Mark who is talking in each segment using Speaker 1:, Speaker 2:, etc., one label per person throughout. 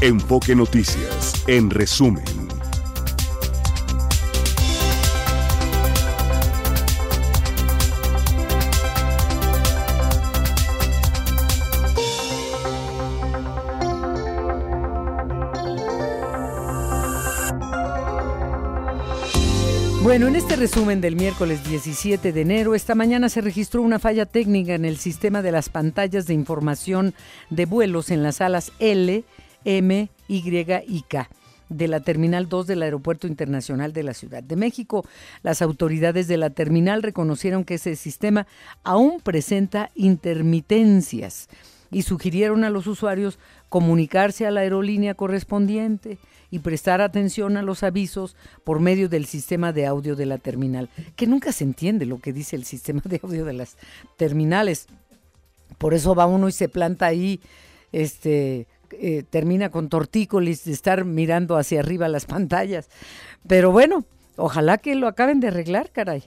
Speaker 1: Enfoque Noticias, en resumen.
Speaker 2: Bueno, en este resumen del miércoles 17 de enero, esta mañana se registró una falla técnica en el sistema de las pantallas de información de vuelos en las salas L, M, Y y K de la Terminal 2 del Aeropuerto Internacional de la Ciudad de México. Las autoridades de la terminal reconocieron que ese sistema aún presenta intermitencias y sugirieron a los usuarios comunicarse a la aerolínea correspondiente y prestar atención a los avisos por medio del sistema de audio de la terminal, que nunca se entiende lo que dice el sistema de audio de las terminales. Por eso va uno y se planta ahí, este, eh, termina con tortícolis de estar mirando hacia arriba las pantallas. Pero bueno, ojalá que lo acaben de arreglar, caray.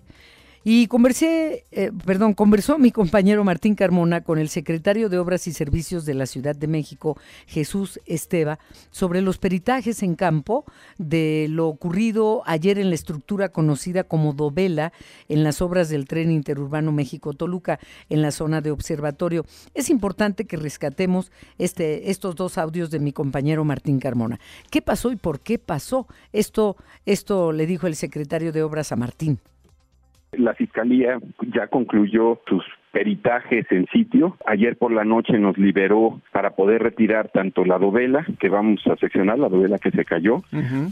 Speaker 2: Y conversé, eh, perdón, conversó mi compañero Martín Carmona con el secretario de Obras y Servicios de la Ciudad de México, Jesús Esteva, sobre los peritajes en campo de lo ocurrido ayer en la estructura conocida como Dovela en las obras del tren interurbano México-Toluca en la zona de observatorio. Es importante que rescatemos este, estos dos audios de mi compañero Martín Carmona. ¿Qué pasó y por qué pasó? Esto, esto le dijo el secretario de Obras a Martín.
Speaker 3: La Fiscalía ya concluyó sus peritajes en sitio. Ayer por la noche nos liberó para poder retirar tanto la dovela que vamos a seccionar, la dovela que se cayó,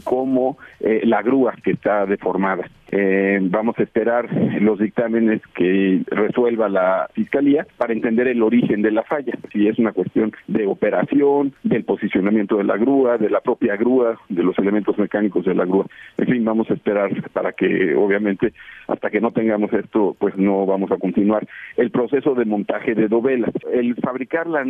Speaker 3: como eh, la grúa que está deformada. Eh, vamos a esperar los dictámenes que resuelva la Fiscalía para entender el origen de la falla, si es una cuestión de operación, del posicionamiento de la grúa, de la propia grúa, de los elementos mecánicos de la grúa. En fin, vamos a esperar para que, obviamente, hasta que no tengamos esto, pues no vamos a continuar. El proceso de montaje de dovela. El fabricar la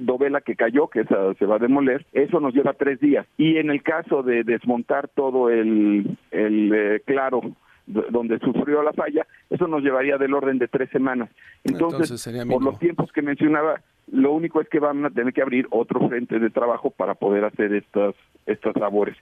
Speaker 3: dovela que cayó, que esa se va a demoler, eso nos lleva tres días. Y en el caso de desmontar todo el, el eh, claro donde sufrió la falla, eso nos llevaría del orden de tres semanas. Entonces, por los tiempos que mencionaba, lo único es que van a tener que abrir otro frente de trabajo para poder hacer estas, estas labores.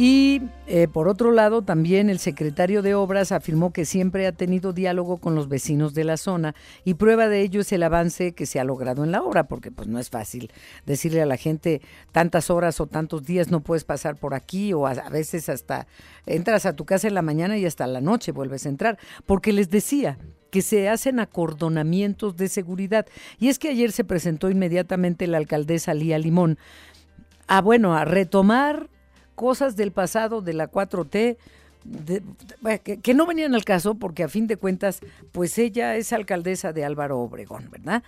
Speaker 2: Y eh, por otro lado, también el secretario de Obras afirmó que siempre ha tenido diálogo con los vecinos de la zona y prueba de ello es el avance que se ha logrado en la obra, porque pues no es fácil decirle a la gente tantas horas o tantos días no puedes pasar por aquí o a, a veces hasta entras a tu casa en la mañana y hasta la noche vuelves a entrar, porque les decía, que se hacen acordonamientos de seguridad. Y es que ayer se presentó inmediatamente la alcaldesa Lía Limón a, bueno, a retomar cosas del pasado de la 4T. que, no venían al caso porque a fin de cuentas, pues ella es alcaldesa de Álvaro Obregón, ¿verdad?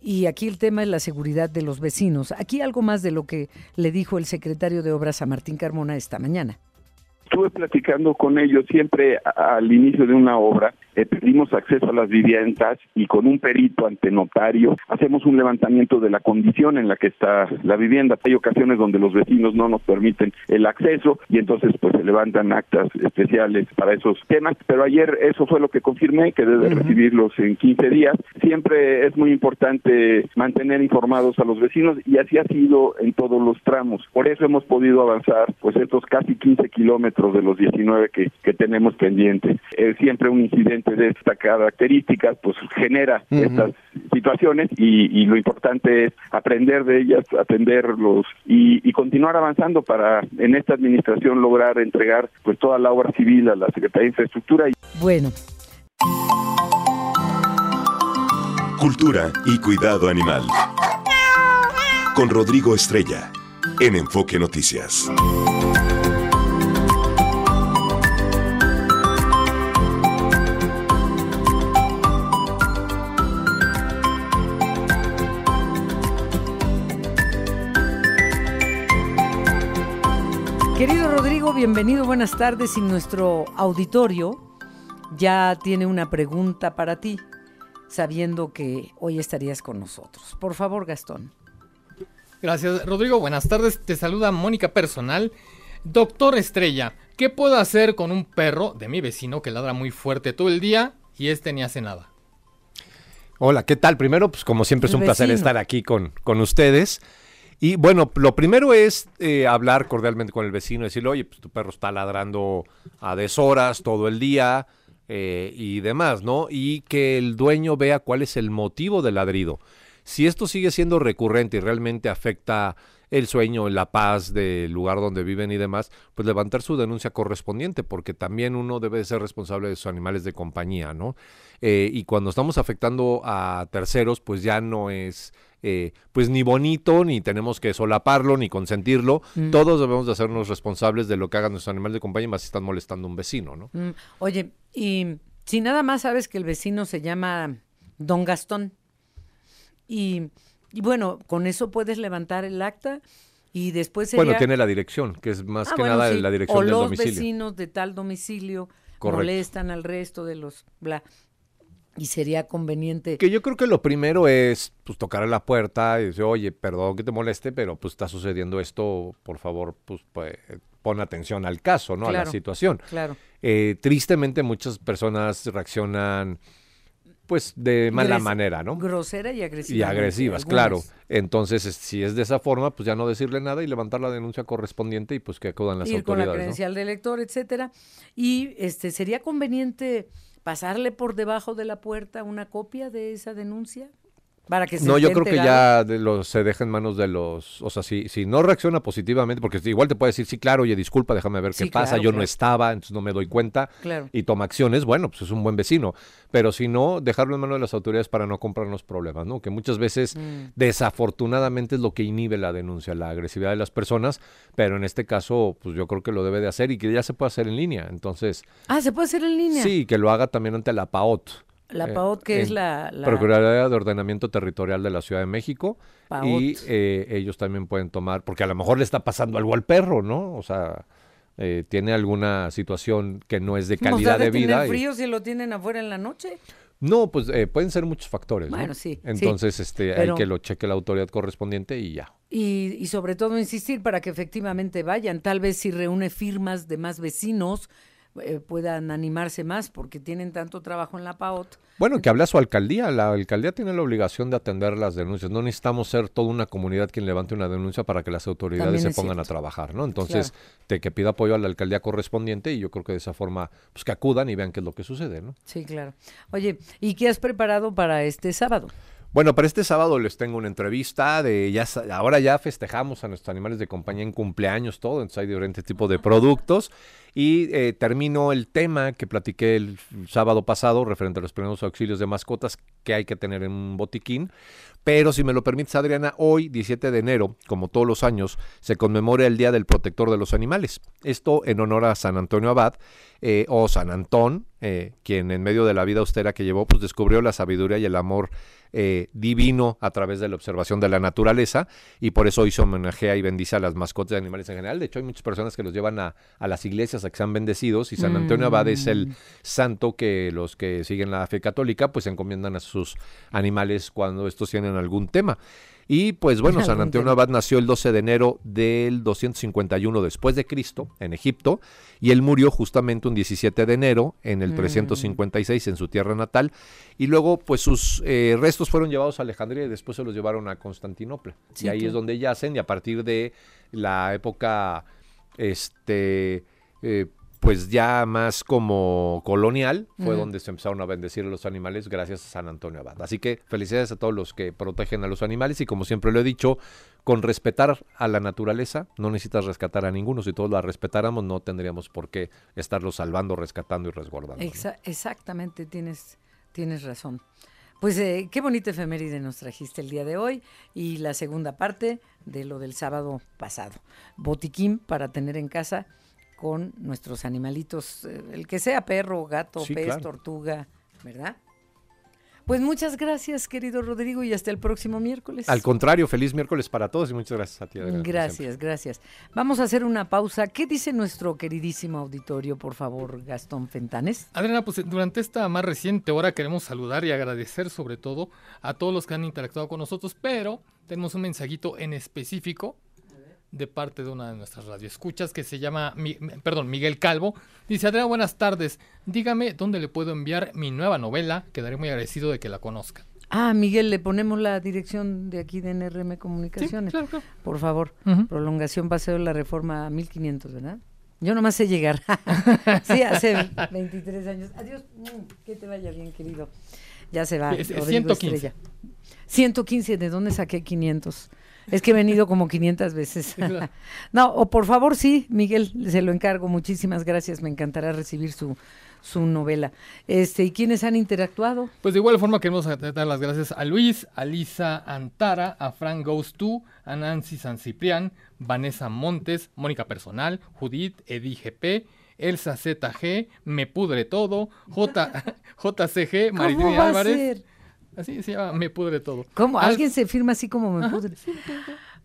Speaker 2: Y aquí el tema es la seguridad de los vecinos. Aquí algo más de lo que le dijo el secretario de Obras a Martín Carmona esta mañana.
Speaker 3: Estuve platicando con ellos siempre al inicio de una obra eh, pedimos acceso a las viviendas y con un perito ante notario hacemos un levantamiento de la condición en la que está la vivienda. Hay ocasiones donde los vecinos no nos permiten el acceso y entonces pues se levantan actas especiales para esos temas, pero ayer eso fue lo que confirmé, que debe recibirlos en 15 días. Siempre es muy importante mantener informados a los vecinos y así ha sido en todos los tramos. Por eso hemos podido avanzar pues estos casi 15 kilómetros de los 19 que, que tenemos pendientes. Es siempre un incidente de esta característica, pues genera estas situaciones y, lo importante es aprender de ellas, atenderlos y, y, continuar avanzando para en esta administración lograr entregar pues toda la obra civil a la Secretaría de Infraestructura.
Speaker 2: Bueno.
Speaker 1: Cultura y cuidado animal. Con Rodrigo Estrella, en Enfoque Noticias.
Speaker 2: Bienvenido, buenas tardes. Y nuestro auditorio ya tiene una pregunta para ti, sabiendo que hoy estarías con nosotros. Por favor, Gastón.
Speaker 4: Gracias, Rodrigo. Buenas tardes. Te saluda Mónica Personal. Doctor Estrella, ¿qué puedo hacer con un perro de mi vecino que ladra muy fuerte todo el día y este ni hace nada?
Speaker 5: Hola, ¿qué tal? Primero, pues como siempre es un placer estar aquí con, con ustedes. Y bueno, lo primero es eh, hablar cordialmente con el vecino, decirle, oye, pues tu perro está ladrando a deshoras todo el día eh, y demás, ¿no? Y que el dueño vea cuál es el motivo del ladrido. Si esto sigue siendo recurrente y realmente afecta el sueño, la paz del lugar donde viven y demás, pues levantar su denuncia correspondiente, porque también uno debe ser responsable de sus animales de compañía, ¿no? Eh, y cuando estamos afectando a terceros, pues ya no es eh, pues ni bonito, ni tenemos que solaparlo, ni consentirlo. Mm. Todos debemos de hacernos responsables de lo que hagan nuestros animales de compañía, más si están molestando a un vecino, ¿no?
Speaker 2: Mm. Oye, y si nada más sabes que el vecino se llama Don Gastón, y y bueno, con eso puedes levantar el acta y después
Speaker 5: Bueno, tiene la dirección, que es más ah, que nada la dirección
Speaker 2: o
Speaker 5: del
Speaker 2: los vecinos de tal domicilio molestan al resto de los bla y sería conveniente.
Speaker 5: Que yo creo que lo primero es pues tocar a la puerta y decir, oye, perdón que te moleste, pero pues está sucediendo esto, por favor, pues, pues pon atención al caso, ¿no? a la situación.
Speaker 2: Claro.
Speaker 5: Eh, tristemente muchas personas reaccionan pues de mala manera, ¿no?
Speaker 2: Grosera y agresiva.
Speaker 5: Y agresivas, claro. Entonces, si es de esa forma, pues ya no decirle nada y levantar la denuncia correspondiente y pues que acudan las
Speaker 2: Ir
Speaker 5: autoridades.
Speaker 2: con la credencial del elector, etcétera. Y este sería conveniente pasarle por debajo de la puerta una copia de esa denuncia
Speaker 5: no, yo creo que ya se deja en manos de los, o sea, si, si no reacciona positivamente, porque igual te puede decir, sí, claro, oye, disculpa, déjame ver qué pasa, yo no estaba, entonces no me doy cuenta, y toma acciones, bueno, pues es un buen vecino, pero si no, dejarlo en manos de las autoridades para no comprarnos problemas, ¿no? Que muchas veces, mm. desafortunadamente, es lo que inhibe la denuncia, la agresividad de las personas, pero en este caso, pues yo creo que lo debe de hacer y que ya se puede hacer en línea, entonces...
Speaker 2: Ah, ¿se puede hacer en línea?
Speaker 5: Sí, que lo haga también ante la PAOT.
Speaker 2: La eh, PAOT, que es la,
Speaker 5: Procuraduría de Ordenamiento Territorial de la Ciudad de México. Y eh, ellos también pueden tomar, porque a lo mejor le está pasando algo al perro, ¿no? O sea, eh, tiene alguna situación que no es de calidad de, vida.
Speaker 2: ¿Tiene frío si lo tienen afuera en la noche?
Speaker 5: No, pues pueden ser muchos factores.
Speaker 2: Bueno, sí.
Speaker 5: Entonces, este, hay que lo cheque la autoridad correspondiente y ya.
Speaker 2: Y, y sobre todo insistir para que efectivamente vayan. Tal vez si reúne firmas de más vecinos, eh, puedan animarse más porque tienen tanto trabajo en la PAOT.
Speaker 5: Bueno, que hable a su alcaldía. La alcaldía tiene la obligación de atender las denuncias. No necesitamos ser toda una comunidad quien levante una denuncia para que las autoridades se pongan a trabajar, ¿no? Entonces, te que pida apoyo a la alcaldía correspondiente y yo creo que de esa forma, pues que acudan y vean qué es lo que sucede, ¿no?
Speaker 2: Sí, claro. Oye, ¿y qué has preparado para este sábado?
Speaker 5: Bueno, para este sábado les tengo una entrevista de ya ahora ya festejamos a nuestros animales de compañía en cumpleaños todo, entonces hay diferentes tipos de productos y eh, termino el tema que platiqué el sábado pasado referente a los primeros auxilios de mascotas que hay que tener en un botiquín. Pero si me lo permites, Adriana, hoy, 17 de enero, como todos los años, se conmemora el Día del Protector de los Animales. Esto en honor a San Antonio Abad, eh, o San Antón, eh, quien en medio de la vida austera que llevó, pues descubrió la sabiduría y el amor eh, divino a través de la observación de la naturaleza y por eso hoy se homenajea y bendice a las mascotas de animales en general. De hecho, hay muchas personas que los llevan a, las iglesias a que sean bendecidos y San Antonio Abad es el mm. santo que los que siguen la fe católica pues encomiendan a sus animales cuando estos tienen algún tema. Y pues bueno, San Antonio Abad nació el 12 de enero del 251 después de Cristo en Egipto y él murió justamente un 17 de enero en el 356 mm. en su tierra natal y luego pues sus eh, restos fueron llevados a Alejandría y después se los llevaron a Constantinopla. y ahí es donde yacen y a partir de la época este eh, pues ya más como colonial, fue donde se empezaron a bendecir a los animales gracias a San Antonio Abad. Así que felicidades a todos los que protegen a los animales y como siempre lo he dicho, con respetar a la naturaleza, no necesitas rescatar a ninguno, si todos la respetáramos no tendríamos por qué estarlos salvando, rescatando y resguardando.
Speaker 2: Exactamente, tienes, tienes razón. Pues eh, qué bonita efeméride nos trajiste el día de hoy y la segunda parte de lo del sábado pasado. Botiquín para tener en casa con nuestros animalitos, eh, el que sea perro, gato, pez, tortuga, ¿verdad? Pues muchas gracias, querido Rodrigo, y hasta el próximo miércoles.
Speaker 5: Al contrario, feliz miércoles para todos y muchas gracias a ti.
Speaker 2: gracias, gracias. Vamos a hacer una pausa. ¿Qué dice nuestro queridísimo auditorio, por favor, Gastón Fentanes?
Speaker 4: Adriana, pues durante esta más reciente hora queremos saludar y agradecer sobre todo a todos los que han interactuado con nosotros, pero tenemos un mensajito en específico de parte de una de nuestras radioescuchas que se llama, perdón, Miguel Calvo. Dice, Adriana, buenas tardes. Dígame dónde le puedo enviar mi nueva novela. Quedaré muy agradecido de que la conozca.
Speaker 2: Ah, Miguel, le ponemos la dirección de aquí de NRM Comunicaciones.
Speaker 4: claro, claro.
Speaker 2: Por favor, prolongación Paseo de la Reforma a 1500, ¿verdad? Yo nomás sé llegar. sí, hace 23 años. Adiós, mm, que te vaya bien, querido. Ya se va.
Speaker 4: Es- es
Speaker 2: Rodrigo
Speaker 4: 115.
Speaker 2: Estrella. 115, ¿de dónde saqué 500? Es que he venido como 500 veces. no, o por favor, sí, Miguel, se lo encargo. Muchísimas gracias. Me encantará recibir su, su novela. Este, ¿Y quiénes han interactuado?
Speaker 4: Pues de igual forma queremos dar las gracias a Luis, a Lisa Antara, a Frank Goes To, a Nancy San Ciprián, Vanessa Montes, Mónica Personal, Judith, Edi GP, Elsa ZG, Me Pudre Todo, J, JCG,
Speaker 2: ¿Cómo
Speaker 4: Maritini
Speaker 2: va a
Speaker 4: Álvarez.
Speaker 2: ser?
Speaker 4: Así se llama Me Pudre Todo.
Speaker 2: ¿Cómo?
Speaker 4: Al-
Speaker 2: ¿Alguien se firma así como me pudre?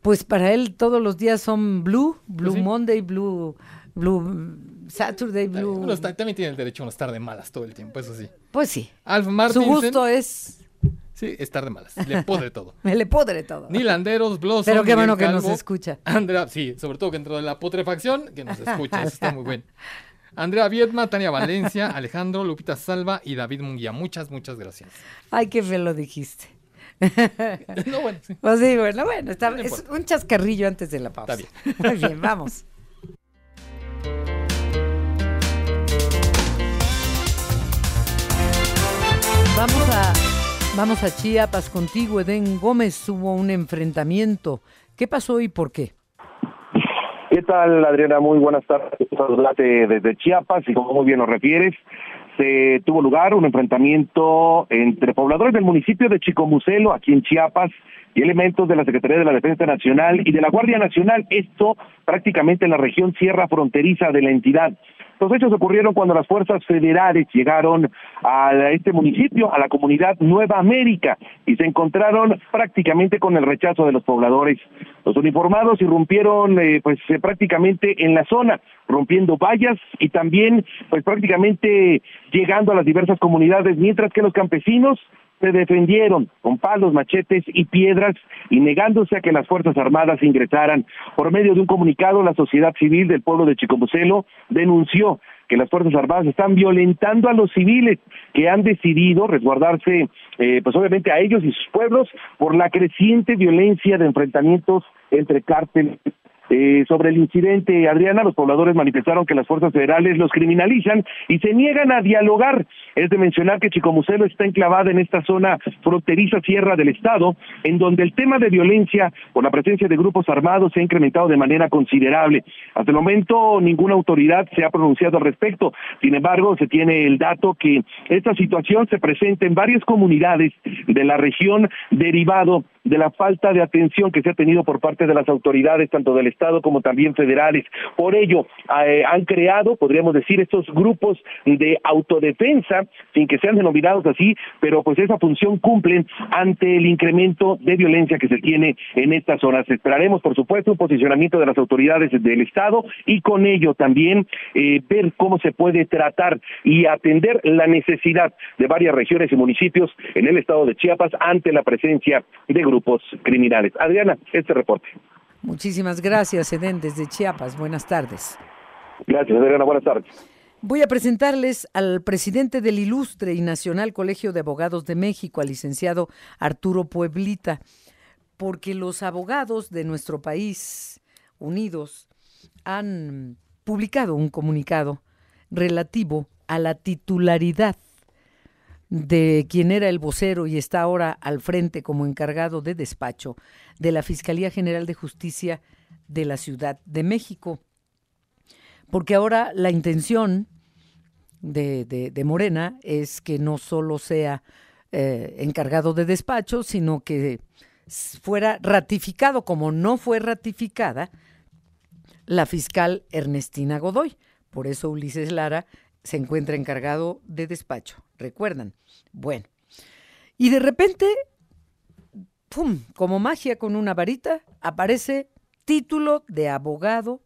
Speaker 2: Pues para él todos los días son Blue, Blue
Speaker 4: Pues.
Speaker 2: Monday, Blue, Blue Saturday, Blue.
Speaker 4: Uno está- también tiene el derecho a no estar de malas todo el tiempo, eso sí.
Speaker 2: Pues sí.
Speaker 4: Alf
Speaker 2: Su
Speaker 4: Martinsen.
Speaker 2: gusto es.
Speaker 4: Sí, estar de malas. Le pudre todo.
Speaker 2: Me le pudre todo.
Speaker 4: Nilanderos, Blossom,
Speaker 2: Pero qué
Speaker 4: Miguel
Speaker 2: bueno que nos escucha.
Speaker 4: Andrea, sí, sobre todo que dentro de la putrefacción, que nos escucha, eso está muy bueno. Andrea Viedma, Tania Valencia, Alejandro, Lupita Salva y David Munguía. Muchas, muchas gracias.
Speaker 2: Ay, qué feo lo dijiste.
Speaker 4: No, bueno, sí.
Speaker 2: Pues sí, bueno, bueno, está,
Speaker 4: No
Speaker 2: es un chascarrillo antes de la pausa.
Speaker 4: Está
Speaker 2: Muy bien, vamos. Vamos a, vamos a Chiapas contigo, Eden Gómez. Hubo un enfrentamiento. ¿Qué pasó y por qué?
Speaker 6: ¿Qué tal, Adriana? Muy buenas tardes. Desde Chiapas y como muy bien lo refieres, se tuvo lugar un enfrentamiento entre pobladores del municipio de Chicomucelo, aquí en Chiapas, y elementos de la Secretaría de la Defensa Nacional y de la Guardia Nacional, esto prácticamente en la región sierra fronteriza de la entidad. Los hechos ocurrieron cuando las fuerzas federales llegaron a este municipio, a la comunidad Nueva América, y se encontraron prácticamente con el rechazo de los pobladores. Los uniformados irrumpieron eh, pues eh, prácticamente en la zona, rompiendo vallas y también pues prácticamente llegando a las diversas comunidades, mientras que los campesinos se defendieron con palos, machetes y piedras y negándose a que las Fuerzas Armadas ingresaran. Por medio de un comunicado, la sociedad civil del pueblo de Chicomucelo denunció que las Fuerzas Armadas están violentando a los civiles que han decidido resguardarse, eh, pues obviamente a ellos y sus pueblos por la creciente violencia de enfrentamientos entre cárteles eh, sobre el incidente, Adriana, los pobladores manifestaron que las fuerzas federales los criminalizan y se niegan a dialogar. Es de mencionar que Chicomucelo está enclavada en esta zona fronteriza sierra del estado, en donde el tema de violencia por la presencia de grupos armados se ha incrementado de manera considerable. Hasta el momento ninguna autoridad se ha pronunciado al respecto. Sin embargo, se tiene el dato que esta situación se presenta en varias comunidades de la región derivado de la falta de atención que se ha tenido por parte de las autoridades, tanto del Estado como también federales. Por ello, eh, han creado, podríamos decir, estos grupos de autodefensa, sin que sean denominados así, pero pues esa función cumplen ante el incremento de violencia que se tiene en estas zonas. Esperaremos, por supuesto, un posicionamiento de las autoridades del Estado y con ello también eh, ver cómo se puede tratar y atender la necesidad de varias regiones y municipios en el estado de Chiapas ante la presencia de grupos criminales. Adriana, este reporte.
Speaker 2: Muchísimas gracias, Eden, desde Chiapas. Buenas tardes.
Speaker 6: Gracias, Adriana. Buenas tardes.
Speaker 2: Voy a presentarles al presidente del Ilustre y Nacional Colegio de Abogados de México, al licenciado Arturo Pueblita, porque los abogados de nuestro país, unidos, han publicado un comunicado relativo a la titularidad de quien era el vocero y está ahora al frente como encargado de despacho de la Fiscalía General de Justicia de la Ciudad de México. Porque ahora la intención de, de, Morena es que no solo sea eh, encargado de despacho, sino que fuera ratificado, como no fue ratificada, la fiscal Ernestina Godoy. Por eso Ulises Lara se encuentra encargado de despacho. ¿Recuerdan? Bueno. Y de repente, ¡pum! Como magia con una varita, aparece título de abogado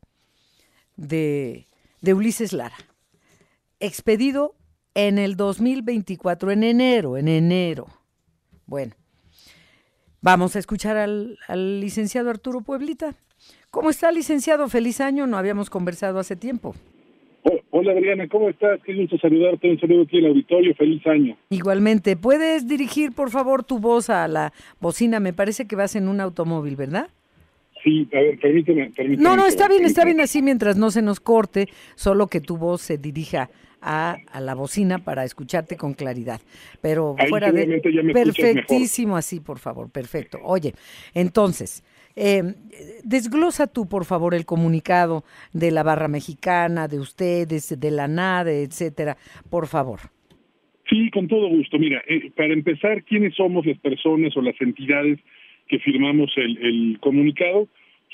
Speaker 2: de, de Ulises Lara. Expedido en el 2024, en enero, en enero. Bueno, vamos a escuchar al, al licenciado Arturo Pueblita. ¿Cómo está, licenciado? Feliz año, no habíamos conversado hace tiempo.
Speaker 7: Hola Adriana, ¿cómo estás? Qué gusto saludarte, un saludo aquí al auditorio, feliz año.
Speaker 2: Igualmente, ¿puedes dirigir por favor tu voz a la bocina? Me parece que vas en un automóvil, ¿verdad?
Speaker 7: Sí, a ver, permíteme. permíteme
Speaker 2: no, no, está bien, está bien así mientras no se nos corte, solo que tu voz se dirija a, a la bocina para escucharte con claridad. Pero fuera de... Perfectísimo así, por favor, perfecto. Oye, entonces, eh, desglosa tú, por favor, el comunicado de la barra mexicana, de ustedes, de la NADE, etcétera, por favor.
Speaker 7: Sí, con todo gusto. Mira, eh, para empezar, ¿quiénes somos las personas o las entidades que firmamos el, el comunicado?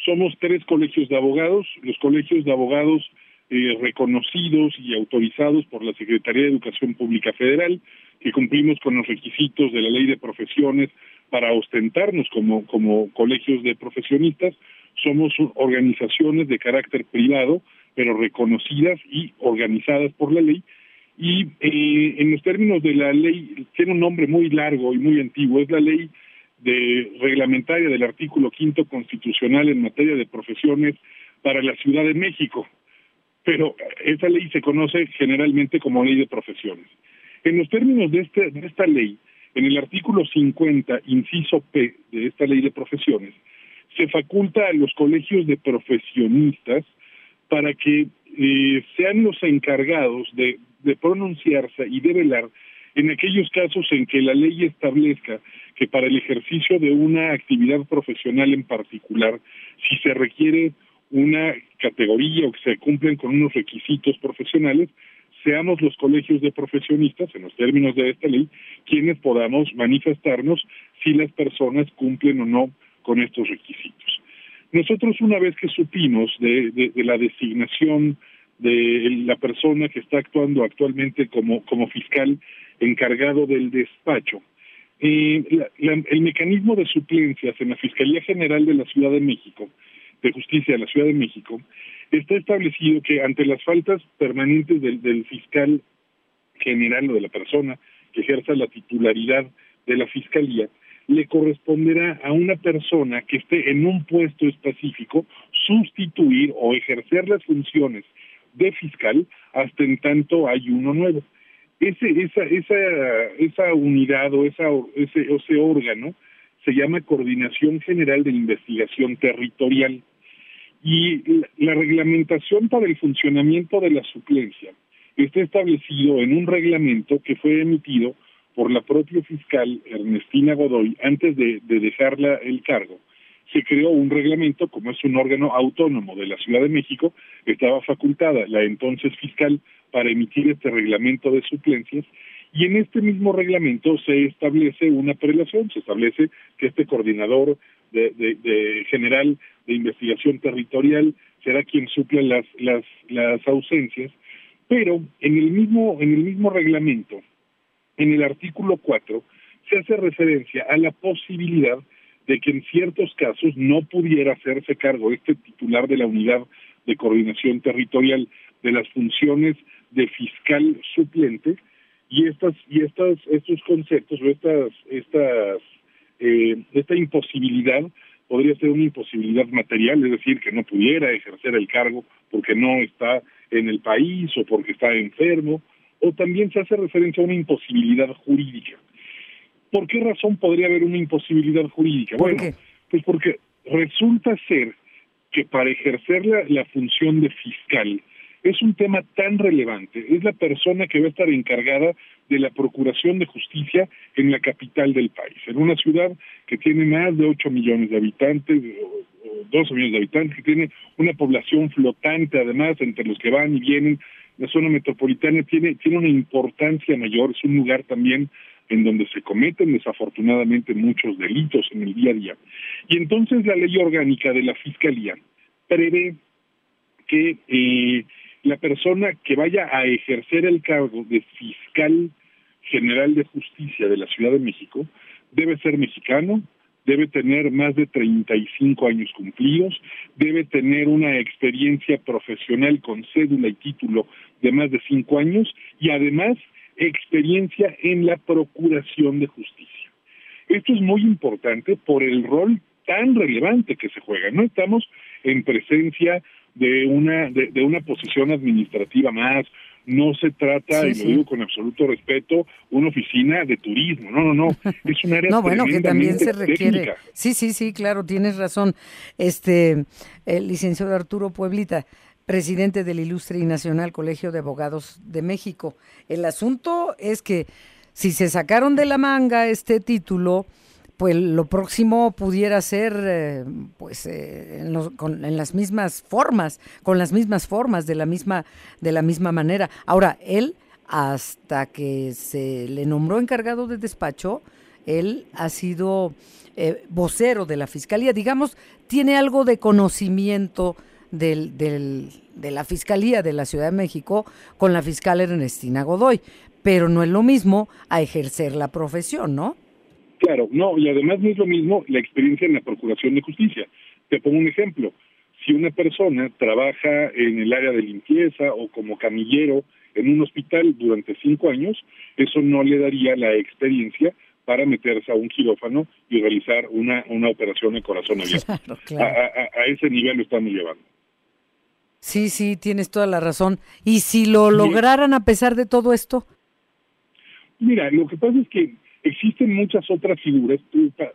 Speaker 7: Somos tres colegios de abogados, los colegios de abogados eh, reconocidos y autorizados por la Secretaría de Educación Pública Federal, que cumplimos con los requisitos de la ley de profesiones para ostentarnos como, como colegios de profesionistas, somos organizaciones de carácter privado, pero reconocidas y organizadas por la ley. Y eh, en los términos de la ley, tiene un nombre muy largo y muy antiguo, es la ley de reglamentaria del artículo quinto constitucional en materia de profesiones para la Ciudad de México. Pero esa ley se conoce generalmente como ley de profesiones. En los términos de, este, de esta ley, en el artículo 50, inciso P de esta ley de profesiones, se faculta a los colegios de profesionistas para que eh, sean los encargados de, de pronunciarse y de velar en aquellos casos en que la ley establezca que para el ejercicio de una actividad profesional en particular, si se requiere una categoría o que se cumplen con unos requisitos profesionales, seamos los colegios de profesionistas, en los términos de esta ley, quienes podamos manifestarnos si las personas cumplen o no con estos requisitos. Nosotros una vez que supimos de, la designación de la persona que está actuando actualmente como, como fiscal encargado del despacho, eh, el mecanismo de suplencias en la Fiscalía General de la Ciudad de México, de Justicia de la Ciudad de México, está establecido que ante las faltas permanentes del, fiscal general o de la persona que ejerza la titularidad de la fiscalía, le corresponderá a una persona que esté en un puesto específico sustituir o ejercer las funciones de fiscal hasta en tanto hay uno nuevo. Ese, esa, esa, esa unidad o esa, ese, ese órgano se llama Coordinación General de Investigación Territorial. Y la reglamentación para el funcionamiento de la suplencia está establecido en un reglamento que fue emitido por la propia fiscal Ernestina Godoy antes de, de dejarla el cargo. Se creó un reglamento, como es un órgano autónomo de la Ciudad de México, estaba facultada la entonces fiscal para emitir este reglamento de suplencias y en este mismo reglamento se establece una prelación, se establece que este coordinador de, general de investigación territorial será quien las, las ausencias, pero en el mismo, en el mismo reglamento, en el artículo 4, se hace referencia a la posibilidad de que en ciertos casos no pudiera hacerse cargo este titular de la unidad de coordinación territorial de las funciones de fiscal suplente y estas y estas estos conceptos o estas estas eh, esta imposibilidad podría ser una imposibilidad material, es decir, que no pudiera ejercer el cargo porque no está en el país o porque está enfermo, o también se hace referencia a una imposibilidad jurídica. ¿Por qué razón podría haber una imposibilidad jurídica? bueno, pues porque resulta ser que para ejercer la, la función de fiscal es un tema tan relevante, es la persona que va a estar encargada de la Procuración de Justicia en la capital del país, en una ciudad que tiene más de 8 millones de habitantes, o 12 millones de habitantes, que tiene una población flotante además entre los que van y vienen. La zona metropolitana tiene, tiene una importancia mayor, es un lugar también en donde se cometen desafortunadamente muchos delitos en el día a día. Y entonces la ley orgánica de la Fiscalía prevé que eh, la persona que vaya a ejercer el cargo de fiscal general de justicia de la Ciudad de México debe ser mexicano, debe tener más de 35 años cumplidos, debe tener una experiencia profesional con cédula y título de más de 5 años y además experiencia en la procuración de justicia. Esto es muy importante por el rol tan relevante que se juega. No estamos en presencia de una de, de una posición administrativa más, no se trata,
Speaker 2: Sí,
Speaker 7: y
Speaker 2: sí.
Speaker 7: lo digo con absoluto respeto, una oficina de turismo. No, no, no. Es un área
Speaker 2: No, bueno, que también se requiere.
Speaker 7: técnica.
Speaker 2: Sí, sí, sí, claro, tienes razón. Este, el licenciado Arturo Pueblita, presidente del Ilustre y Nacional Colegio de Abogados de México. El asunto es que si se sacaron de la manga este título, pues lo próximo pudiera ser, eh, pues, eh, en, en las mismas formas, con las mismas formas, de la misma, de la misma manera. Ahora, él, hasta que se le nombró encargado de despacho, él ha sido eh, vocero de la fiscalía, digamos, tiene algo de conocimiento del, del- de la fiscalía de la Ciudad de México con la fiscal Ernestina Godoy, pero no es lo mismo a ejercer la profesión, ¿no?
Speaker 7: Claro, no, y además no es lo mismo la experiencia en la Procuración de Justicia. Te pongo un ejemplo. Si una persona trabaja en el área de limpieza o como camillero en un hospital durante cinco años, eso no le daría la experiencia para meterse a un quirófano y realizar una, una operación de corazón abierto.
Speaker 2: Claro,
Speaker 7: A,
Speaker 2: claro.
Speaker 7: a- a ese nivel lo estamos llevando.
Speaker 2: Sí, sí, tienes toda la razón. ¿Y si lo lograran a pesar de todo esto?
Speaker 7: Mira, lo que pasa es que existen muchas otras figuras.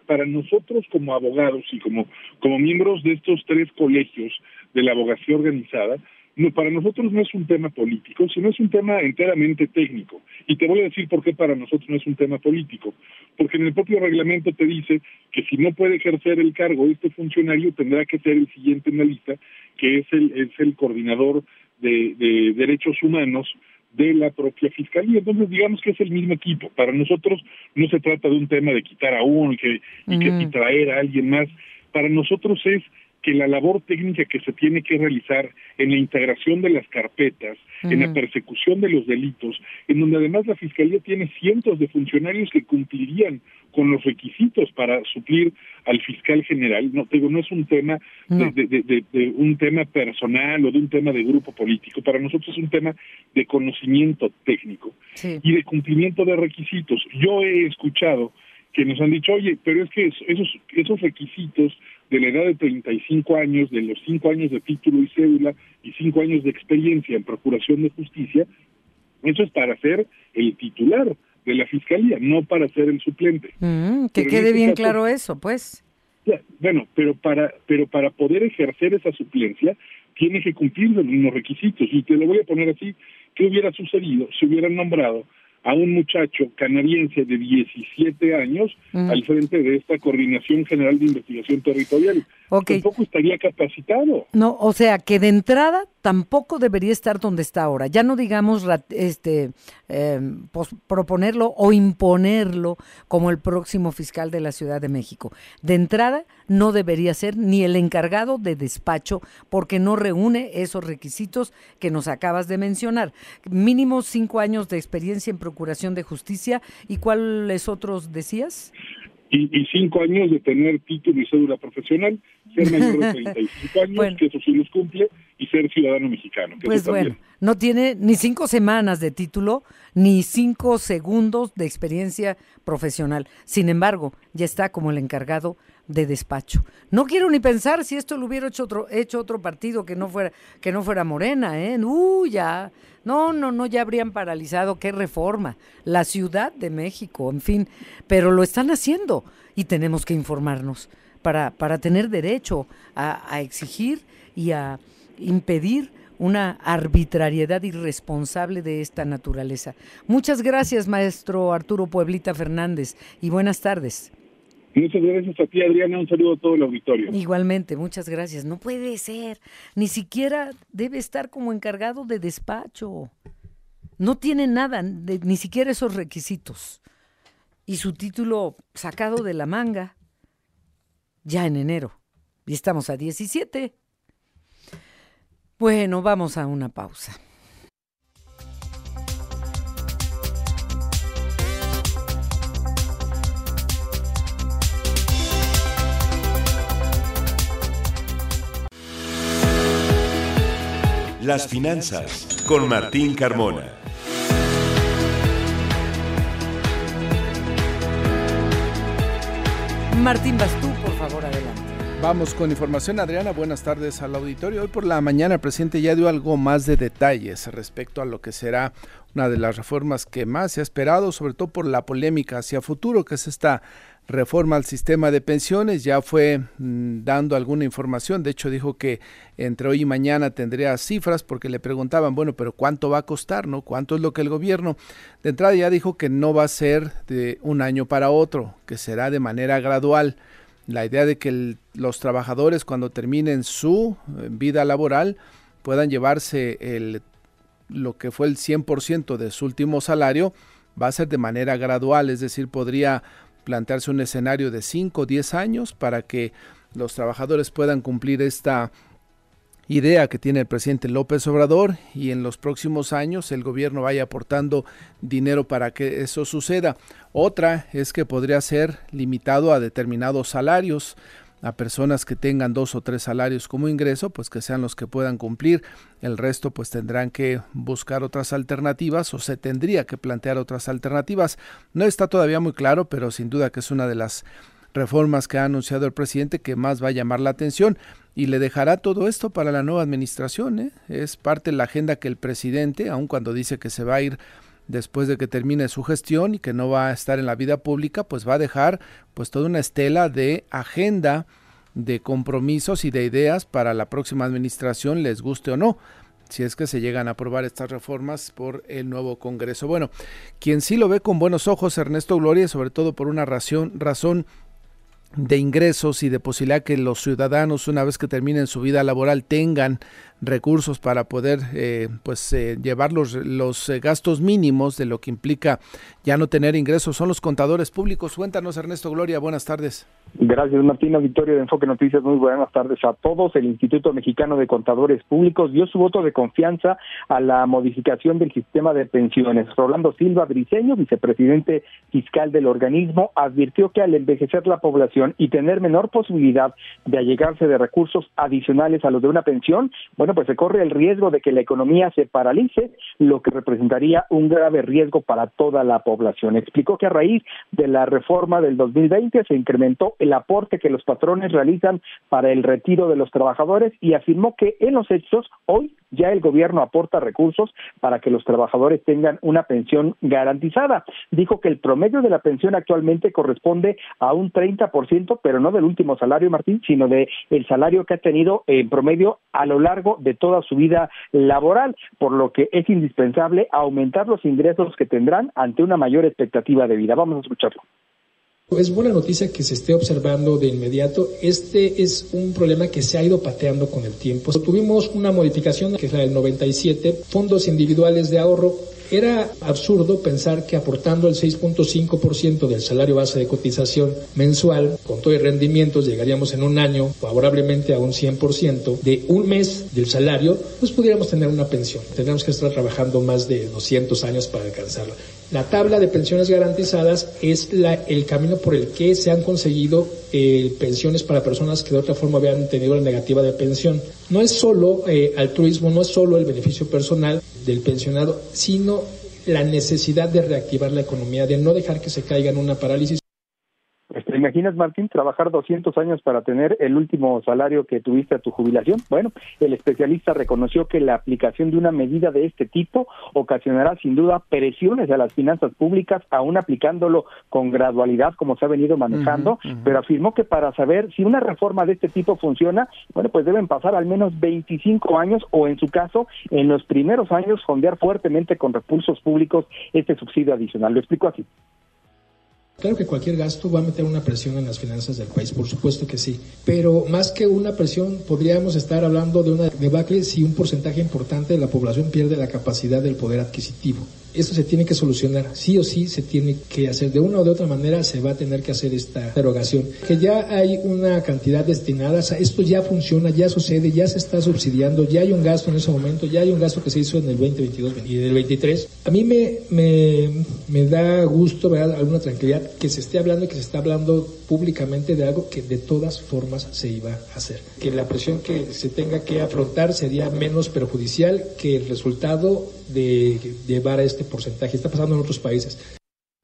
Speaker 7: Para nosotros como abogados y como, como miembros de estos tres colegios de la abogacía organizada, no, para nosotros no es un tema político, sino es un tema enteramente técnico. Y te voy a decir por qué para nosotros no es un tema político. Porque en el propio reglamento te dice que si no puede ejercer el cargo este funcionario, tendrá que ser el siguiente en la lista, que es el, es el coordinador de, de derechos humanos de la propia fiscalía. Entonces, digamos que es el mismo equipo. Para nosotros no se trata de un tema de quitar a uno y, que, y, que, y traer a alguien más. Para nosotros es que la labor técnica que se tiene que realizar en la integración de las carpetas, en la persecución de los delitos, en donde además la Fiscalía tiene cientos de funcionarios que cumplirían con los requisitos para suplir al fiscal general. No, digo, no es un tema
Speaker 2: No.
Speaker 7: de, de- de- de- de un tema personal o de un tema de grupo político. Para nosotros es un tema de conocimiento técnico
Speaker 2: Sí.
Speaker 7: y de cumplimiento de requisitos. Yo he escuchado que nos han dicho, oye, pero es que es- esos, esos requisitos de la edad de 35 años, de los 5 años de título y cédula y 5 años de experiencia en procuración de justicia, eso es para ser el titular de la fiscalía, no para ser el suplente.
Speaker 2: Mm, que
Speaker 7: Pero
Speaker 2: quede
Speaker 7: este
Speaker 2: bien
Speaker 7: caso-
Speaker 2: claro eso, pues.
Speaker 7: Ya, Bueno, pero para, pero para poder ejercer esa suplencia tiene que cumplir los mismos requisitos. Y te lo voy a poner así, ¿qué hubiera sucedido si hubieran nombrado a un muchacho canadiense de 17 años
Speaker 2: Ujú.
Speaker 7: al frente de esta Coordinación General de Investigación Territorial? Tampoco estaría capacitado.
Speaker 2: No, o sea, que de entrada tampoco debería estar donde está ahora. Ya no digamos este eh, pos- proponerlo o imponerlo como el próximo fiscal de la Ciudad de México. De entrada no debería ser ni el encargado de despacho porque no reúne esos requisitos que nos acabas de mencionar. Mínimo cinco años de experiencia en procuración de justicia y cuáles otros decías.
Speaker 7: Y, y cinco años de tener título y cédula profesional, ser mayor de 35 años,
Speaker 2: Bueno.
Speaker 7: que eso sí los cumple, y ser ciudadano mexicano. que
Speaker 2: Pues bueno, no tiene ni cinco semanas de título, ni cinco segundos de experiencia profesional. Sin embargo, ya está como el encargado de despacho. No quiero ni pensar si esto lo hubiera hecho otro, hecho otro partido que no fuera, que no fuera Morena, ¿eh? Uh, ya. No, no, no, ya habrían paralizado. ¿Qué reforma? La Ciudad de México, en fin. Pero lo están haciendo y tenemos que informarnos para, para tener derecho a, a exigir y a impedir una arbitrariedad irresponsable de esta naturaleza. Muchas gracias, maestro Arturo Pueblita Fernández, y buenas tardes.
Speaker 7: Muchas gracias a ti, Adriana. Un saludo a todo el auditorio.
Speaker 2: Igualmente, muchas gracias. No puede ser, ni siquiera debe estar como encargado de despacho. No tiene nada, de- ni siquiera esos requisitos. Y su título sacado de la manga ya en enero. Y estamos a 17. Bueno, vamos a una pausa.
Speaker 1: Las finanzas con Martín Carmona.
Speaker 2: Martín, vas tú, por favor, adelante.
Speaker 8: Vamos con información, Adriana. Buenas tardes al auditorio. Hoy por la mañana el presidente ya dio algo más de detalles respecto a lo que será una de las reformas que más se ha esperado, sobre todo por la polémica hacia futuro, que es esta reforma al sistema de pensiones. Ya fue mm, dando alguna información. De hecho, dijo que entre hoy y mañana tendría cifras porque le preguntaban, bueno, pero ¿cuánto va a costar? ¿No? ¿Cuánto es lo que el gobierno? De entrada ya dijo que no va a ser de un año para otro, que será de manera gradual la idea de que los trabajadores cuando terminen su eh, vida laboral puedan llevarse el, lo que fue el 100% de su último salario, va a ser de manera gradual, es decir, podría plantearse un escenario de 5 o 10 años para que los trabajadores puedan cumplir esta idea que tiene el presidente López Obrador y en los próximos años el gobierno vaya aportando dinero para que eso suceda. Otra es que podría ser limitado a determinados salarios a personas que tengan dos o tres salarios como ingreso, pues que sean los que puedan cumplir. El resto pues tendrán que buscar otras alternativas o se tendría que plantear otras alternativas. No está todavía muy claro, pero sin duda que es una de las reformas que ha anunciado el presidente que más va a llamar la atención y le dejará todo esto para la nueva administración. ¿eh? Es parte de la agenda que el presidente, aun cuando dice que se va a ir después de que termine su gestión y que no va a estar en la vida pública, pues va a dejar pues toda una estela de agenda de compromisos y de ideas para la próxima administración, les guste o no, si es que se llegan a aprobar estas reformas por el nuevo Congreso. Bueno, quien sí lo ve con buenos ojos, Ernesto Gloria, sobre todo por una razón, razón de ingresos y de posibilidad que los ciudadanos una vez que terminen su vida laboral tengan recursos para poder eh, pues eh, llevar los, los eh, gastos mínimos de lo que implica ya no tener ingresos son los contadores públicos. Cuéntanos Ernesto Gloria, buenas tardes.
Speaker 9: Gracias Martín, auditorio de Enfoque Noticias, muy buenas tardes a todos. El Instituto Mexicano de Contadores Públicos dio su voto de confianza a la modificación del sistema de pensiones. Rolando Silva Briceño, vicepresidente fiscal del organismo, advirtió que al envejecer la población y tener menor posibilidad de allegarse de recursos adicionales a los de una pensión, bueno, pues se corre el riesgo de que la economía se paralice, lo que representaría un grave riesgo para toda la población. Explicó que a raíz de la reforma del 2020 se incrementó el aporte que los patrones realizan para el retiro de los trabajadores y afirmó que en los hechos hoy ya el gobierno aporta recursos para que los trabajadores tengan una pensión garantizada. Dijo que el promedio de la pensión actualmente corresponde a un 30%, pero no del último salario, Martín, sino de el salario que ha tenido en promedio a lo largo de toda su vida laboral, por lo que es indispensable aumentar los ingresos que tendrán ante una mayor expectativa de vida. Vamos a escucharlo.
Speaker 10: Es buena noticia que se esté observando de inmediato. Este es un problema que se ha ido pateando con el tiempo. Tuvimos una modificación que es la del 97, fondos individuales de ahorro era absurdo pensar que aportando el 6.5% del salario base de cotización mensual, con todo el rendimientos, llegaríamos en un año favorablemente a un 100% de un mes del salario, pues pudiéramos tener una pensión. Tendríamos que estar trabajando más de 200 años para alcanzarla. La tabla de pensiones garantizadas es la, el camino por el que se han conseguido eh, pensiones para personas que de otra forma habían tenido la negativa de pensión. No es solo eh, altruismo, no es solo el beneficio personal del pensionado, sino la necesidad de reactivar la economía, de no dejar que se caiga en una parálisis
Speaker 9: imaginas, Martín, trabajar 200 años para tener el último salario que tuviste a tu jubilación? Bueno, el especialista reconoció que la aplicación de una medida de este tipo ocasionará sin duda presiones a las finanzas públicas, aún aplicándolo con gradualidad como se ha venido manejando, pero afirmó que para saber si una reforma de este tipo funciona, bueno, pues deben pasar al menos 25 años o en su caso, en los primeros años, fondear fuertemente con recursos públicos este subsidio adicional. Lo explico así.
Speaker 10: Claro que cualquier gasto va a meter una presión en las finanzas del país, por supuesto que sí. Pero más que una presión, podríamos estar hablando de una debacle si un porcentaje importante de la población pierde la capacidad del poder adquisitivo. Esto se tiene que solucionar, sí o sí se tiene que hacer. De una o de otra manera se va a tener que hacer esta derogación. Que ya hay una cantidad destinada, esto ya funciona, ya sucede, ya se está subsidiando, ya hay un gasto en ese momento, ya hay un gasto que se hizo en el 2022 y del 23. A mí me, me, me da gusto, ver alguna tranquilidad que se esté hablando y que se está hablando públicamente de algo que de todas formas se iba a hacer. Que la presión que se tenga que afrontar sería menos perjudicial que el resultado de llevar a este porcentaje. Está pasando en otros países.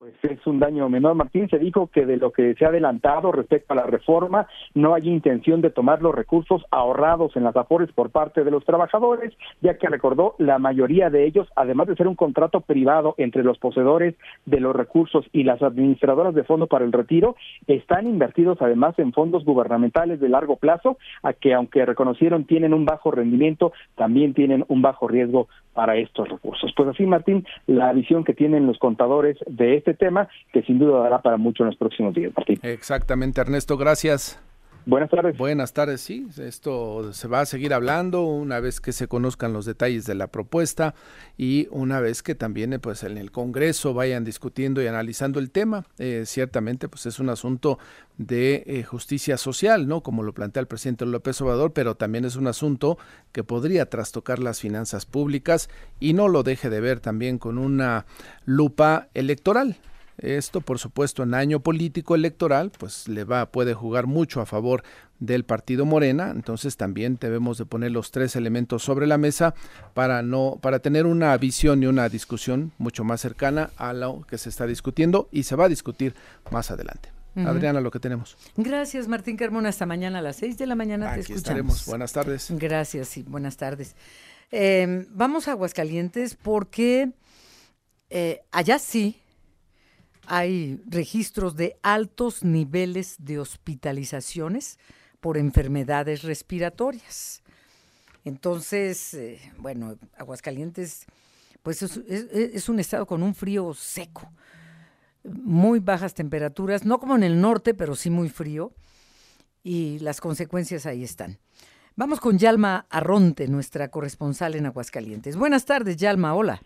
Speaker 9: Pues es un daño menor. Martín se dijo que de lo que se ha adelantado respecto a la reforma no hay intención de tomar los recursos ahorrados en las afores por parte de los trabajadores, ya que recordó la mayoría de ellos, además de ser un contrato privado entre los poseedores de los recursos y las administradoras de fondo para el retiro, están invertidos además en fondos gubernamentales de largo plazo, a que aunque reconocieron tienen un bajo rendimiento, también tienen un bajo riesgo para estos recursos. Pues así, Martín, la visión que tienen los contadores de este tema, que sin duda dará para mucho en los próximos días.
Speaker 8: Exactamente, Ernesto, gracias.
Speaker 9: Buenas tardes.
Speaker 8: Buenas tardes, sí. Esto se va a seguir hablando una vez que se conozcan los detalles de la propuesta y una vez que también pues en el Congreso vayan discutiendo y analizando el tema. Eh, ciertamente pues es un asunto de eh, justicia social, ¿no? Como lo plantea el presidente López Obrador, pero también es un asunto que podría trastocar las finanzas públicas y no lo deje de ver también con una lupa electoral. Esto, por supuesto, en año político electoral, pues le va, puede jugar mucho a favor del partido Morena, entonces también debemos de poner los tres elementos sobre la mesa para no, para tener una visión y una discusión mucho más cercana a lo que se está discutiendo y se va a discutir más adelante. Adriana, lo que tenemos.
Speaker 2: Gracias, Martín Carmona. Hasta mañana a las seis de la mañana
Speaker 8: Aquí
Speaker 2: te escuchamos.
Speaker 8: estaremos. Buenas tardes.
Speaker 2: Gracias y buenas tardes. Eh, vamos a Aguascalientes porque eh, allá sí hay registros de altos niveles de hospitalizaciones por enfermedades respiratorias. Entonces, eh, bueno, Aguascalientes, pues es, es- es un estado con un frío seco, muy bajas temperaturas, no como en el norte, pero sí muy frío, y las consecuencias ahí están. Vamos con Yalma Arronte, nuestra corresponsal en Aguascalientes. Buenas tardes, Yalma, hola.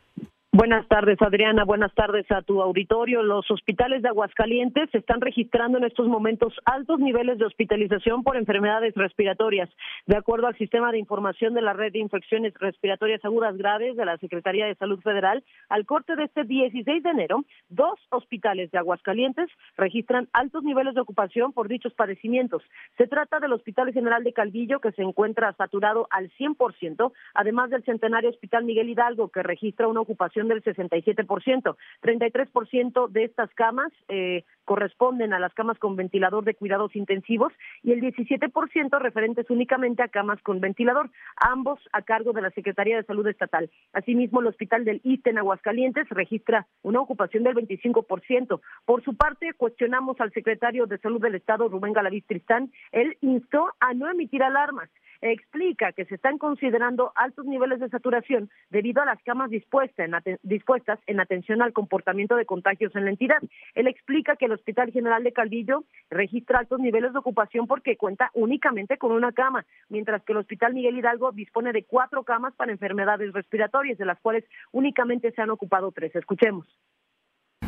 Speaker 11: Buenas tardes, Adriana. Buenas tardes a tu auditorio. Los hospitales de Aguascalientes están registrando en estos momentos altos niveles de hospitalización por enfermedades respiratorias. De acuerdo al sistema de información de la red de infecciones respiratorias agudas graves de la Secretaría de Salud Federal, al corte de este 16 de enero, dos hospitales de Aguascalientes registran altos niveles de ocupación por dichos padecimientos. Se trata del Hospital General de Calvillo, que se encuentra saturado al 100%, además del Centenario Hospital Miguel Hidalgo, que registra una ocupación del 67%. 33% de estas camas eh, corresponden a las camas con ventilador de cuidados intensivos y el 17% referentes únicamente a camas con ventilador, ambos a cargo de la Secretaría de Salud Estatal. Asimismo, el Hospital del ISTE en Aguascalientes registra una ocupación del 25%. Por su parte, cuestionamos al secretario de Salud del Estado, Rubén Galaviz Tristán. Él instó a no emitir alarmas explica que se están considerando altos niveles de saturación debido a las camas dispuestas en, dispuestas en atención al comportamiento de contagios en la entidad. Él explica que el Hospital General de Calvillo registra altos niveles de ocupación porque cuenta únicamente con una cama, mientras que el Hospital Miguel Hidalgo dispone de cuatro camas para enfermedades respiratorias, de las cuales únicamente se han ocupado tres. Escuchemos.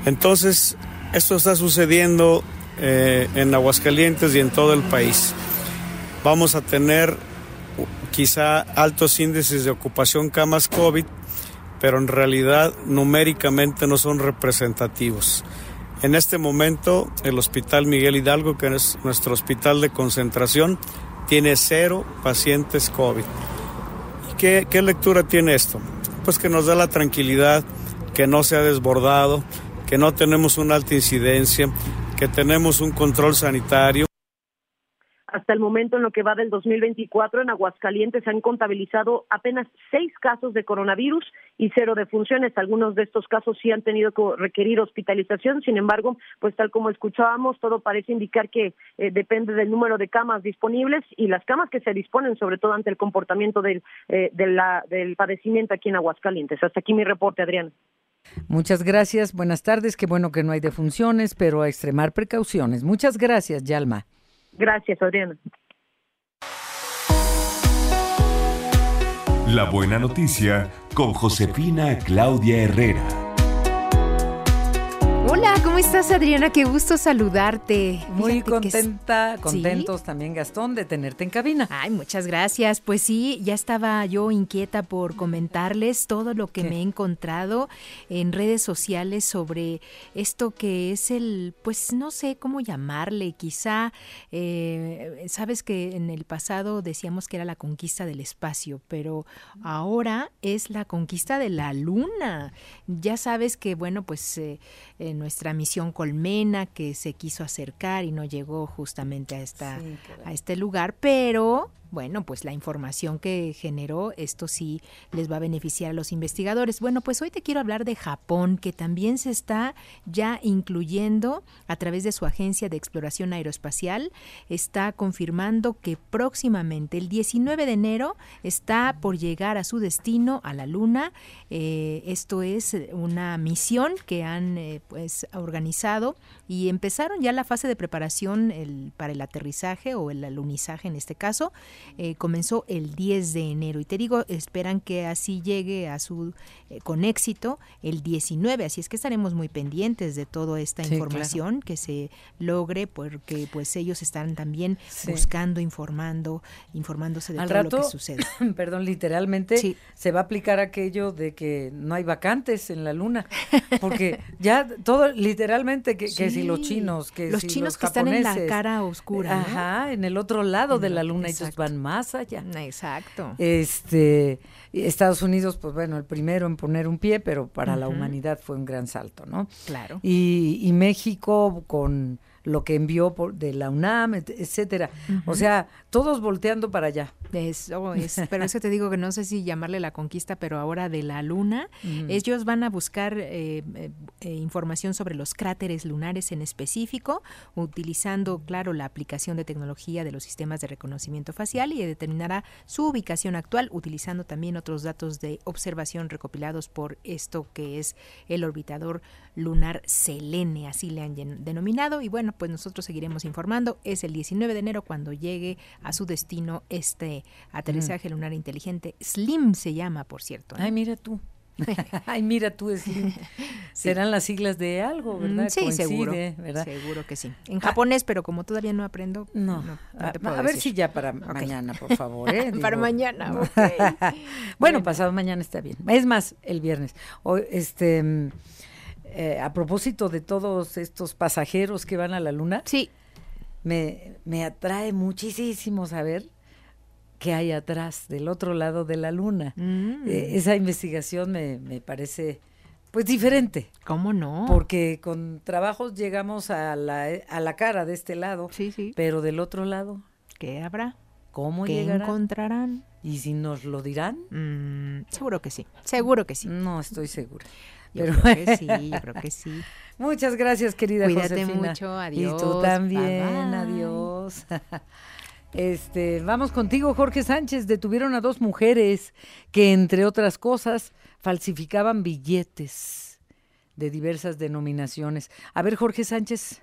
Speaker 12: Entonces, esto está sucediendo eh, en Aguascalientes y en todo el país. Vamos a tener quizá altos índices de ocupación camas COVID, pero en realidad numéricamente no son representativos. En este momento, el Hospital Miguel Hidalgo, que es nuestro hospital de concentración, tiene cero pacientes COVID. ¿Y qué, qué lectura tiene esto? Pues que nos da la tranquilidad que no se ha desbordado, que no tenemos una alta incidencia, que tenemos un control sanitario.
Speaker 11: Hasta el momento, en lo que va del 2024, en Aguascalientes se han contabilizado apenas seis casos de coronavirus y cero defunciones. Algunos de estos casos sí han tenido que requerir hospitalización. Sin embargo, pues tal como escuchábamos, todo parece indicar que eh, depende del número de camas disponibles y las camas que se disponen, sobre todo ante el comportamiento del, eh, del padecimiento aquí en Aguascalientes. Hasta aquí mi reporte, Adriana.
Speaker 2: Muchas gracias, buenas tardes. Qué bueno que no hay defunciones, pero a extremar precauciones. Muchas gracias, Yalma.
Speaker 11: Gracias, Adriana.
Speaker 1: La buena noticia con Josefina Claudia Herrera.
Speaker 13: Hola, ¿cómo estás Adriana? Qué gusto saludarte.
Speaker 2: Muy
Speaker 13: Fíjate que es-
Speaker 2: contenta,
Speaker 13: ¿Sí?
Speaker 2: contentos también Gastón de tenerte en cabina.
Speaker 13: Ay, muchas gracias. Pues sí, ya estaba yo inquieta por comentarles todo lo que me he encontrado en redes sociales sobre esto que es el, pues no sé cómo llamarle, quizá, eh, sabes que en el pasado decíamos que era la conquista del espacio, pero ahora es la conquista de la luna. Ya sabes que, bueno, pues eh, eh, nuestra misión Colmena que se quiso acercar y no llegó justamente a esta a este lugar, pero bueno, pues la información que generó, esto sí les va a beneficiar a los investigadores. Bueno, pues hoy te quiero hablar de Japón, que también se está ya incluyendo a través de su agencia de exploración aeroespacial, está confirmando que próximamente, el 19 de enero, está por llegar a su destino, a la Luna. Eh, esto es una misión que han eh, pues organizado y empezaron ya la fase de preparación para el aterrizaje o el alunizaje en este caso. Eh, comenzó el 10 de enero. Y te digo, esperan que así llegue a su eh, con éxito el 19, así es que estaremos muy pendientes de toda esta información que se logre porque pues ellos están también buscando, informando, informándose de todo lo que sucede.
Speaker 2: Perdón, literalmente se va a aplicar aquello de que no hay vacantes en la luna, porque ya todo literalmente que, que si los chinos, que
Speaker 13: los chinos que están en la cara oscura,
Speaker 2: ajá, en el otro lado de la luna ellos van más allá.
Speaker 13: Exacto.
Speaker 2: Este, Estados Unidos, pues bueno, el primero en poner un pie, pero para la humanidad fue un gran salto, ¿no?
Speaker 13: Claro.
Speaker 2: Y, y México con lo que envió por, de la UNAM, etcétera. O sea, todos volteando para allá.
Speaker 13: Eso es, pero eso te digo que no sé si llamarle la conquista, pero ahora de la luna. Ellos van a buscar eh, eh, eh, información sobre los cráteres lunares en específico, utilizando, claro, la aplicación de tecnología de los sistemas de reconocimiento facial y determinará su ubicación actual, utilizando también otros datos de observación recopilados por esto que es el orbitador lunar Selene, así le han denominado. Y bueno, pues nosotros seguiremos informando. Es el 19 de enero cuando llegue a su destino este aterrizaje lunar inteligente. SLIM se llama, por cierto.
Speaker 2: Ay, mira tú. Ay, mira tú, SLIM. Serán las siglas de algo, mm, ¿verdad?
Speaker 13: Sí, seguro. Seguro que sí. En japonés, pero como todavía no aprendo.
Speaker 2: No. a, ver si ya para mañana, por favor. ¿eh?
Speaker 13: para mañana,
Speaker 2: bueno, pasado mañana está bien. Es más, el viernes. Hoy, este eh, a propósito de todos estos pasajeros que van a la luna,
Speaker 13: sí.
Speaker 2: me, me atrae muchísimo saber qué hay atrás, del otro lado de la luna. Mm. Eh, esa investigación me, me parece pues diferente.
Speaker 13: ¿Cómo no?
Speaker 2: Porque con trabajos llegamos a la, a la cara de este lado,
Speaker 13: sí, sí.
Speaker 2: pero del otro lado.
Speaker 13: ¿Qué habrá?
Speaker 2: ¿Cómo
Speaker 13: ¿Qué encontrarán?
Speaker 2: ¿Y si nos lo dirán?
Speaker 13: Mm, seguro que sí, seguro que sí.
Speaker 2: No estoy segura.
Speaker 13: Yo creo que sí, yo creo que sí.
Speaker 2: Muchas gracias, querida
Speaker 13: Cuídate mucho, adiós.
Speaker 2: Y tú también, adiós. Este, vamos contigo, Jorge Sánchez. Detuvieron a dos mujeres que, entre otras cosas, falsificaban billetes de diversas denominaciones. A ver, Jorge Sánchez.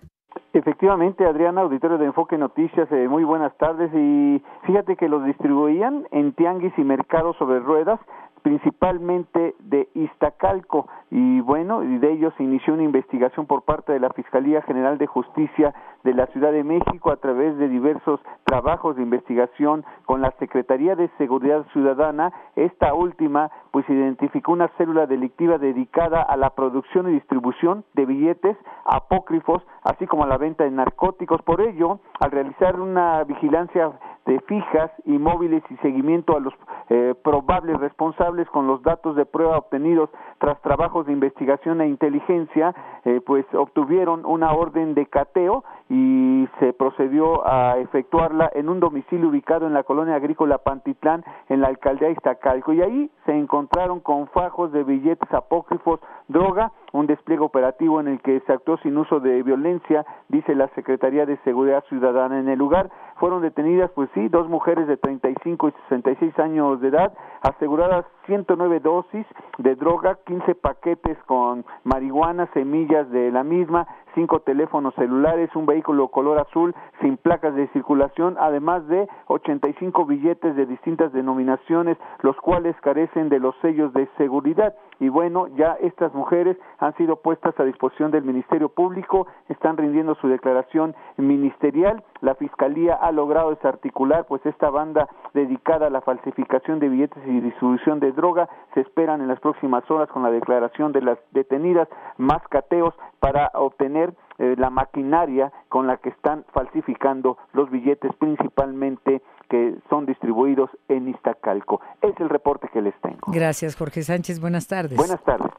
Speaker 14: Efectivamente, Adriana, auditorio de Enfoque Noticias, eh, muy buenas tardes. Y fíjate que los distribuían en tianguis y mercados sobre ruedas principalmente de Iztacalco y bueno, de ellos inició una investigación por parte de la Fiscalía General de Justicia de la Ciudad de México a través de diversos trabajos de investigación con la Secretaría de Seguridad Ciudadana. Esta última pues identificó una célula delictiva dedicada a la producción y distribución de billetes apócrifos, así como a la venta de narcóticos. Por ello, al realizar una vigilancia de fijas y móviles y seguimiento a los eh, probables responsables con los datos de prueba obtenidos tras trabajos de investigación e inteligencia, eh, pues obtuvieron una orden de cateo y se procedió a efectuarla en un domicilio ubicado en la colonia agrícola Pantitlán, en la alcaldía Iztacalco, y ahí se encontraron con fajos de billetes apócrifos, droga, un despliegue operativo en el que se actuó sin uso de violencia, dice la Secretaría de Seguridad Ciudadana. En el lugar fueron detenidas, pues sí, dos mujeres de 35 y 66 años de edad, aseguradas 109 dosis de droga, 15 paquetes con marihuana, semillas de la misma, cinco teléfonos celulares, un vehículo color azul sin placas de circulación, además de 85 billetes de distintas denominaciones, los cuales carecen de los sellos de seguridad. Y bueno, ya estas mujeres han sido puestas a disposición del Ministerio Público, están rindiendo su declaración ministerial. La Fiscalía ha logrado desarticular pues esta banda dedicada a la falsificación de billetes y distribución de droga. Se esperan en las próximas horas con la declaración de las detenidas más cateos para obtener eh, la maquinaria con la que están falsificando los billetes principalmente que son distribuidos en Iztacalco. Es el reporte que les tengo.
Speaker 2: Gracias, Jorge Sánchez. Buenas tardes.
Speaker 14: Buenas tardes.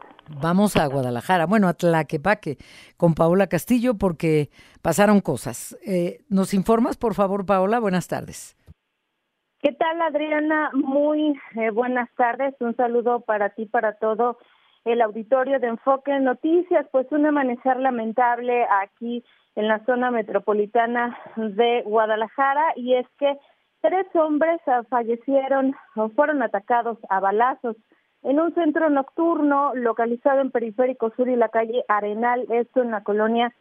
Speaker 2: Vamos a Guadalajara, bueno, a Tlaquepaque, con Paola Castillo, porque pasaron cosas. Eh, ¿Nos informas, por favor, Paola? Buenas tardes.
Speaker 15: ¿Qué tal, Adriana? Muy eh, buenas tardes. Un saludo para ti, para todo el auditorio de Enfoque Noticias. Pues un amanecer lamentable aquí en la zona metropolitana de Guadalajara y es que tres hombres fallecieron o fueron atacados a balazos en un centro nocturno localizado en Periférico Sur y la calle Arenal, esto en la colonia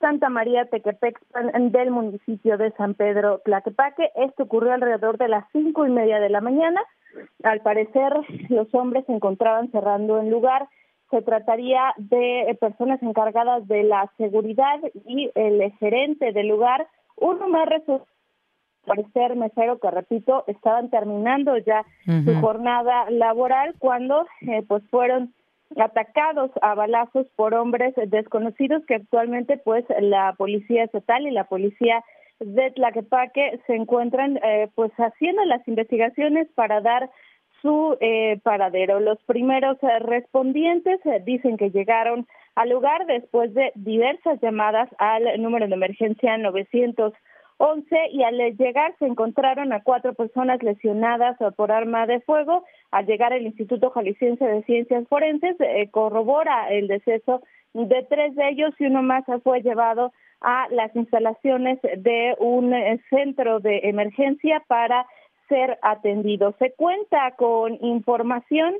Speaker 15: Santa María Tequepexpan del municipio de San Pedro Tlaquepaque. Esto ocurrió alrededor de las cinco y media de la mañana. Al parecer, los hombres se encontraban cerrando el lugar. Se trataría de personas encargadas de la seguridad y el gerente del lugar. Uno más resultó parecer mesero que repito estaban terminando ya su jornada laboral cuando eh, pues fueron atacados a balazos por hombres desconocidos que actualmente pues la policía estatal y la policía de Tlaquepaque se encuentran eh, pues haciendo las investigaciones para dar su eh, paradero. Los primeros respondientes dicen que llegaron al lugar después de diversas llamadas al número de emergencia 900 11 y al llegar se encontraron a cuatro personas lesionadas por arma de fuego. Al llegar el Instituto Jalisciense de Ciencias Forenses eh, corrobora el deceso de tres de ellos y uno más fue llevado a las instalaciones de un eh, centro de emergencia para ser atendido. Se cuenta con información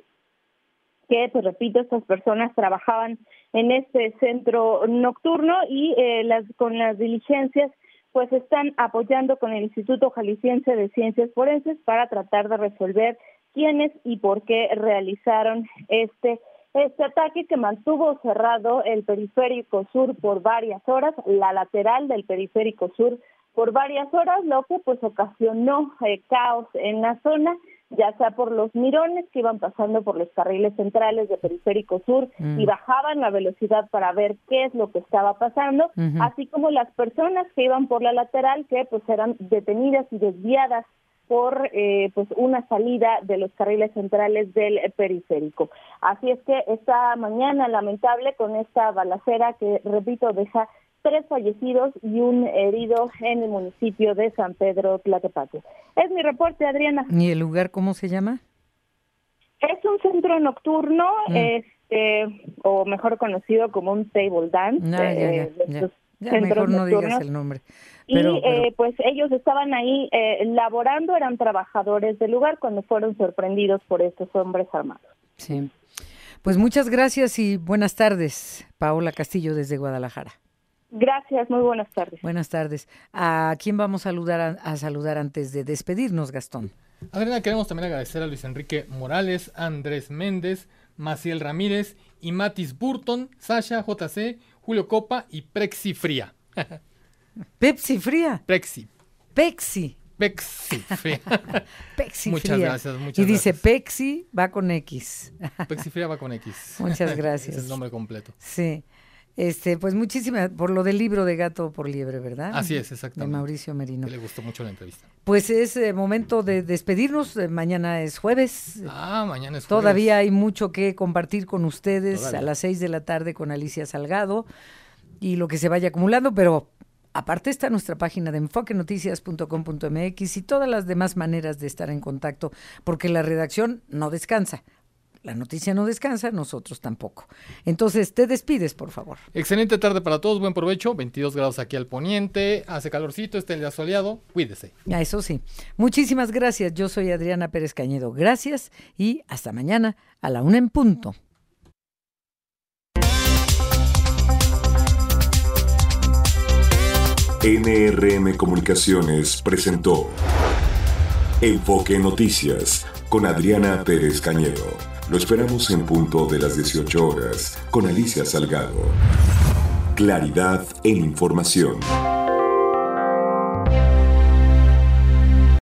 Speaker 15: que, pues repito, estas personas trabajaban en este centro nocturno y eh, las, con las diligencias pues están apoyando con el Instituto Jalisciense de Ciencias Forenses para tratar de resolver quiénes y por qué realizaron este este ataque que mantuvo cerrado el periférico sur por varias horas, la lateral del periférico sur por varias horas, lo que pues ocasionó eh, caos en la zona ya sea por los mirones que iban pasando por los carriles centrales de Periférico Sur y mm. bajaban la velocidad para ver qué es lo que estaba pasando, así como las personas que iban por la lateral que pues eran detenidas y desviadas por eh, pues una salida de los carriles centrales del periférico. Así es que esta mañana lamentable con esta balacera que repito deja tres fallecidos y un herido en el municipio de San Pedro Tlaquepaque. Es mi reporte, Adriana.
Speaker 2: ¿Y el lugar cómo se llama?
Speaker 15: Es un centro nocturno, mm. este, o mejor conocido como un table dance.
Speaker 2: No, eh, ya, mejor no digas el nombre.
Speaker 15: y eh, pues ellos estaban ahí eh, laborando, eran trabajadores del lugar cuando fueron sorprendidos por estos hombres armados.
Speaker 2: Sí. Pues muchas gracias y buenas tardes, Paola Castillo desde Guadalajara.
Speaker 15: Gracias, muy buenas tardes.
Speaker 2: Buenas tardes. ¿A quién vamos a saludar, a, saludar antes de despedirnos, Gastón?
Speaker 4: Adriana, queremos también agradecer a Luis Enrique Morales, Andrés Méndez, Maciel Ramírez y Matis Burton, Sasha JC, Julio Copa y Prexi Fría.
Speaker 2: Pepsi Fría.
Speaker 4: Prexi.
Speaker 2: Pexi.
Speaker 4: Pexi Fría.
Speaker 2: Pexi
Speaker 4: muchas gracias, muchas Y
Speaker 2: dice Pexi va con X.
Speaker 4: Pexi Fría va con X.
Speaker 2: Muchas gracias.
Speaker 4: es el nombre completo.
Speaker 2: Sí. Este, pues muchísimas, por lo del libro de Gato por Liebre, ¿verdad?
Speaker 4: Así es, exactamente.
Speaker 2: De Mauricio Merino.
Speaker 4: le gustó mucho la entrevista.
Speaker 2: Pues es eh, momento de despedirnos. Eh, mañana es jueves.
Speaker 4: Ah, mañana es jueves.
Speaker 2: Todavía hay mucho que compartir con ustedes a las seis de la tarde con Alicia Salgado y lo que se vaya acumulando, pero Aparte está nuestra página de enfoquenoticias.com.mx y todas las demás maneras de estar en contacto, porque la redacción no descansa la noticia no descansa, nosotros tampoco. Entonces, te despides, por favor.
Speaker 4: Excelente tarde para todos, buen provecho. 22 grados aquí al poniente, hace calorcito, está el día soleado, cuídese.
Speaker 2: Ya, eso sí. Muchísimas gracias. Yo soy Adriana Pérez Cañedo. Gracias y hasta mañana a la una en punto.
Speaker 1: NRM Comunicaciones presentó Enfoque Noticias con Adriana Pérez Cañedo. Lo esperamos en punto de las 18 horas con Alicia Salgado. Claridad en información.